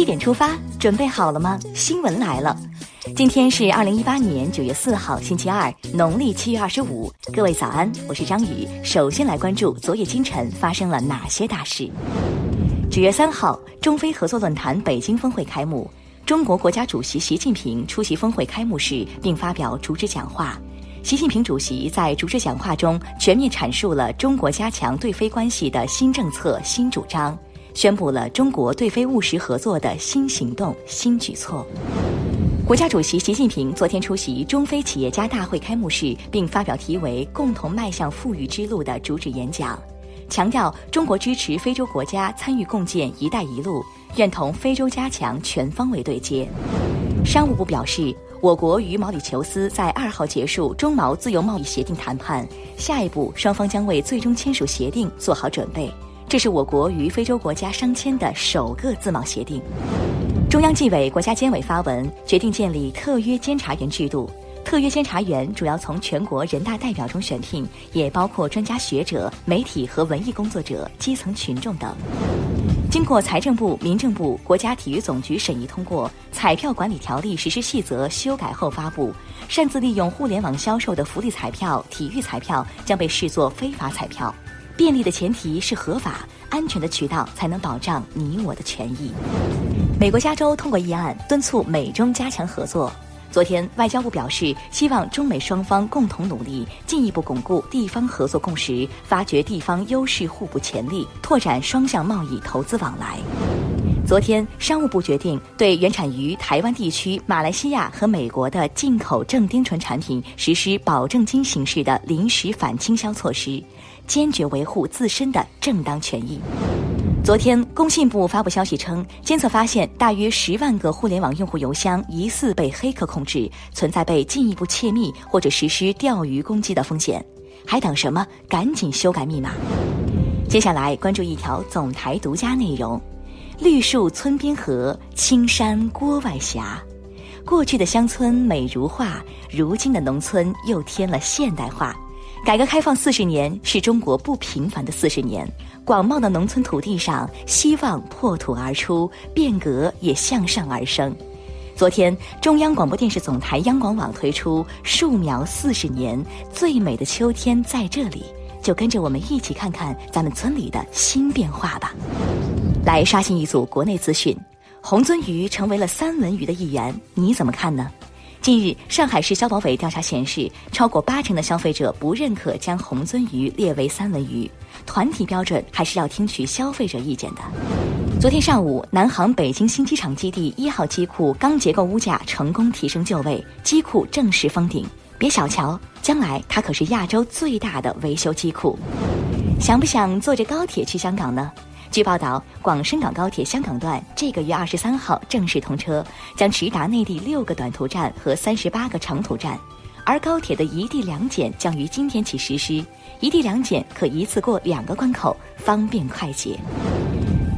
七点出发，准备好了吗？新闻来了，今天是二零一八年九月四号，星期二，农历七月二十五。各位早安，我是张宇。首先来关注昨夜今晨发生了哪些大事。九月三号，中非合作论坛北京峰会开幕，中国国家主席习近平出席峰会开幕式并发表主旨讲话。习近平主席在主旨讲话中全面阐述了中国加强对非关系的新政策、新主张，宣布了中国对非务实合作的新行动、新举措。国家主席习近平昨天出席中非企业家大会开幕式，并发表题为“共同迈向富裕之路”的主旨演讲，强调中国支持非洲国家参与共建“一带一路”，愿同非洲加强全方位对接。商务部表示。我国与毛里求斯在二号结束中毛自由贸易协定谈判，下一步双方将为最终签署协定做好准备。这是我国与非洲国家商签的首个自贸协定。中央纪委国家监委发文决定建立特约监察员制度，特约监察员主要从全国人大代表中选聘，也包括专家学者、媒体和文艺工作者、基层群众等。经过财政部、民政部、国家体育总局审议通过，《彩票管理条例实施细则》修改后发布，擅自利用互联网销售的福利彩票、体育彩票将被视作非法彩票。便利的前提是合法、安全的渠道才能保障你我的权益。美国加州通过议案，敦促美中加强合作。昨天，外交部表示，希望中美双方共同努力，进一步巩固地方合作共识，发掘地方优势互补潜力，拓展双向贸易投资往来。昨天，商务部决定对原产于台湾地区、马来西亚和美国的进口正丁醇产品实施保证金形式的临时反倾销措施，坚决维护自身的正当权益。昨天，工信部发布消息称，监测发现大约十万个互联网用户邮箱疑似被黑客控制，存在被进一步窃密或者实施钓鱼攻击的风险。还等什么？赶紧修改密码！接下来关注一条总台独家内容：绿树村边合，青山郭外斜。过去的乡村美如画，如今的农村又添了现代化。改革开放四十年是中国不平凡的四十年，广袤的农村土地上，希望破土而出，变革也向上而生。昨天，中央广播电视总台央广网推出“树苗四十年，最美的秋天在这里”，就跟着我们一起看看咱们村里的新变化吧。来刷新一组国内资讯，红鳟鱼成为了三文鱼的一员，你怎么看呢？近日，上海市消保委调查显示，超过八成的消费者不认可将红鳟鱼列为三文鱼。团体标准还是要听取消费者意见的。昨天上午，南航北京新机场基地一号机库钢结构屋架成功提升就位，机库正式封顶。别小瞧，将来它可是亚洲最大的维修机库。想不想坐着高铁去香港呢？据报道，广深港高铁香港段这个月二十三号正式通车，将直达内地六个短途站和三十八个长途站。而高铁的一地两检将于今天起实施，一地两检可一次过两个关口，方便快捷。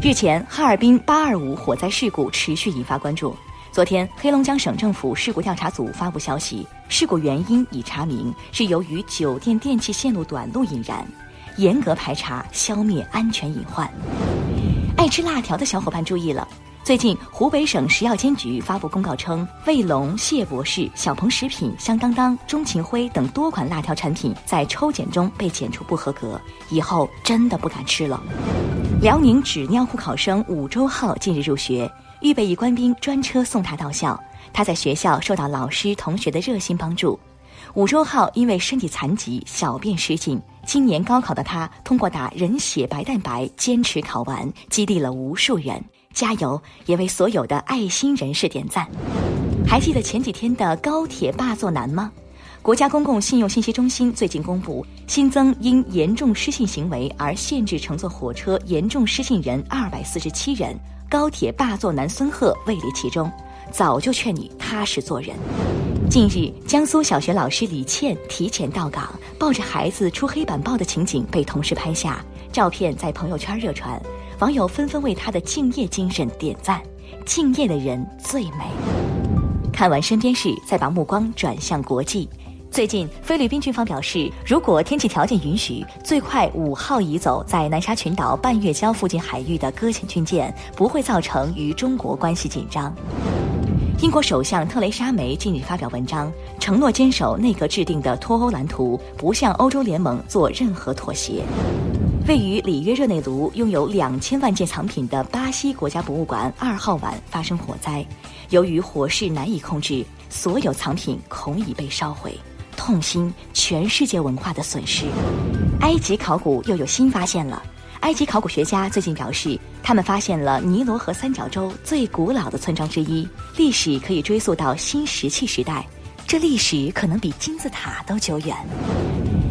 日前，哈尔滨八二五火灾事故持续引发关注。昨天，黑龙江省政府事故调查组发布消息，事故原因已查明，是由于酒店电气线路短路引燃。严格排查，消灭安全隐患。爱吃辣条的小伙伴注意了！最近，湖北省食药监局发布公告称，卫龙、谢博士、小鹏食品、香当当、钟情辉等多款辣条产品在抽检中被检出不合格，以后真的不敢吃了。辽宁纸尿裤考生武周浩近日入学，预备役官兵专车送他到校。他在学校受到老师、同学的热心帮助。武周浩因为身体残疾，小便失禁。今年高考的他，通过打人血白蛋白坚持考完，激励了无数人。加油！也为所有的爱心人士点赞。还记得前几天的高铁霸座男吗？国家公共信用信息中心最近公布，新增因严重失信行为而限制乘坐火车严重失信人二百四十七人，高铁霸座男孙贺位列其中。早就劝你踏实做人。近日，江苏小学老师李倩提前到岗，抱着孩子出黑板报的情景被同事拍下，照片在朋友圈热传，网友纷纷为她的敬业精神点赞。敬业的人最美。看完身边事，再把目光转向国际。最近，菲律宾军方表示，如果天气条件允许，最快五号移走在南沙群岛半月礁附近海域的搁浅军舰，不会造成与中国关系紧张。英国首相特蕾莎梅近日发表文章，承诺坚守内阁制定的脱欧蓝图，不向欧洲联盟做任何妥协。位于里约热内卢、拥有两千万件藏品的巴西国家博物馆二号馆发生火灾，由于火势难以控制，所有藏品恐已被烧毁。痛心全世界文化的损失，埃及考古又有新发现了。埃及考古学家最近表示，他们发现了尼罗河三角洲最古老的村庄之一，历史可以追溯到新石器时代，这历史可能比金字塔都久远。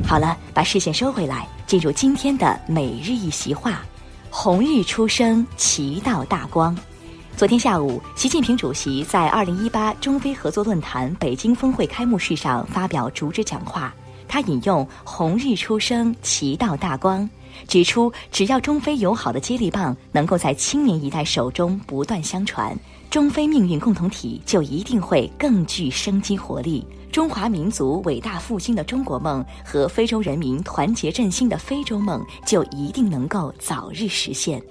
好了，把视线收回来，进入今天的每日一席话：红日初升，其道大光。昨天下午，习近平主席在二零一八中非合作论坛北京峰会开幕式上发表主旨讲话。他引用“红日初升，其道大光”，指出只要中非友好的接力棒能够在青年一代手中不断相传，中非命运共同体就一定会更具生机活力，中华民族伟大复兴的中国梦和非洲人民团结振兴的非洲梦就一定能够早日实现。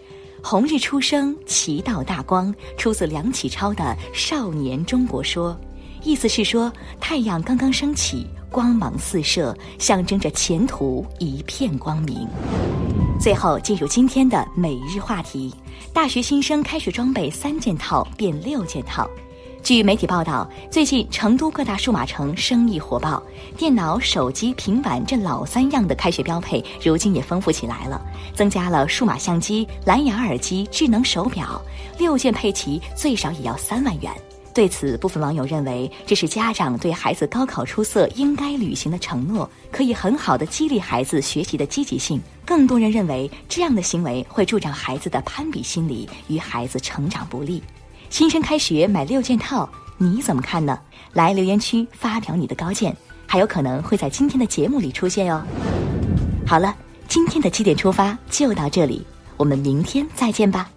红日初升，其道大光，出自梁启超的《少年中国说》，意思是说太阳刚刚升起，光芒四射，象征着前途一片光明。最后进入今天的每日话题：大学新生开学装备三件套变六件套。据媒体报道，最近成都各大数码城生意火爆，电脑、手机、平板这老三样的开学标配，如今也丰富起来了，增加了数码相机、蓝牙耳机、智能手表，六件配齐最少也要三万元。对此，部分网友认为这是家长对孩子高考出色应该履行的承诺，可以很好的激励孩子学习的积极性。更多人认为这样的行为会助长孩子的攀比心理，与孩子成长不利。新生开学买六件套，你怎么看呢？来留言区发表你的高见，还有可能会在今天的节目里出现哟。好了，今天的七点出发就到这里，我们明天再见吧。